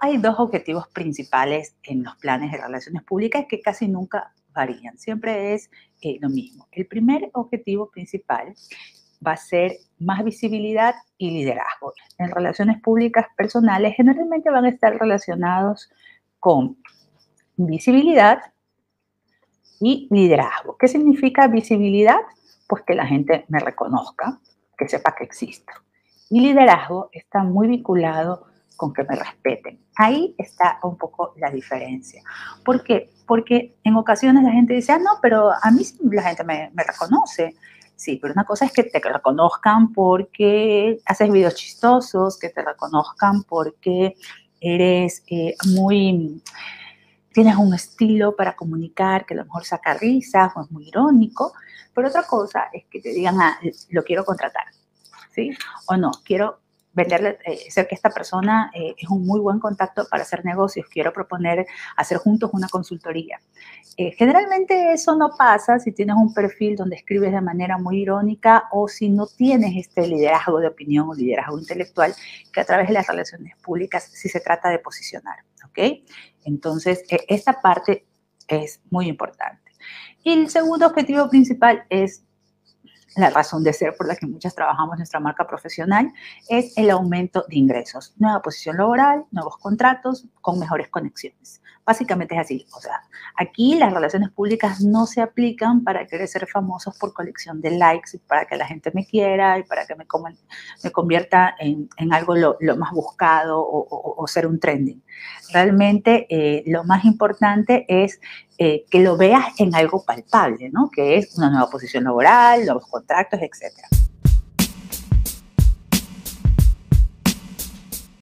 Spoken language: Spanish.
Hay dos objetivos principales en los planes de relaciones públicas que casi nunca varían, siempre es eh, lo mismo. El primer objetivo principal va a ser más visibilidad y liderazgo. En relaciones públicas personales generalmente van a estar relacionados con visibilidad y liderazgo. ¿Qué significa visibilidad? Pues que la gente me reconozca, que sepa que existo. Y liderazgo está muy vinculado con que me respeten. Ahí está un poco la diferencia. ¿Por qué? Porque en ocasiones la gente dice, ah, no, pero a mí la gente me, reconoce. Sí, pero una cosa es que te reconozcan porque haces videos chistosos, que te reconozcan porque eres eh, muy, tienes un estilo para comunicar que a lo mejor saca risas o es muy irónico, pero otra cosa es que te digan, ah, lo quiero contratar, ¿sí? O no, quiero venderle, eh, ser que esta persona eh, es un muy buen contacto para hacer negocios, quiero proponer hacer juntos una consultoría. Eh, generalmente eso no pasa si tienes un perfil donde escribes de manera muy irónica o si no tienes este liderazgo de opinión o liderazgo intelectual que a través de las relaciones públicas sí se trata de posicionar, ¿ok? Entonces, esta parte es muy importante. Y el segundo objetivo principal es la razón de ser por la que muchas trabajamos nuestra marca profesional, es el aumento de ingresos, nueva posición laboral, nuevos contratos con mejores conexiones. Básicamente es así. O sea, aquí las relaciones públicas no se aplican para querer ser famosos por colección de likes y para que la gente me quiera y para que me, me convierta en, algo lo, más buscado o, ser un trending. Realmente eh, lo más importante es eh, que lo veas en algo palpable, ¿no? Que es una nueva posición laboral, nuevos contratos, etcétera.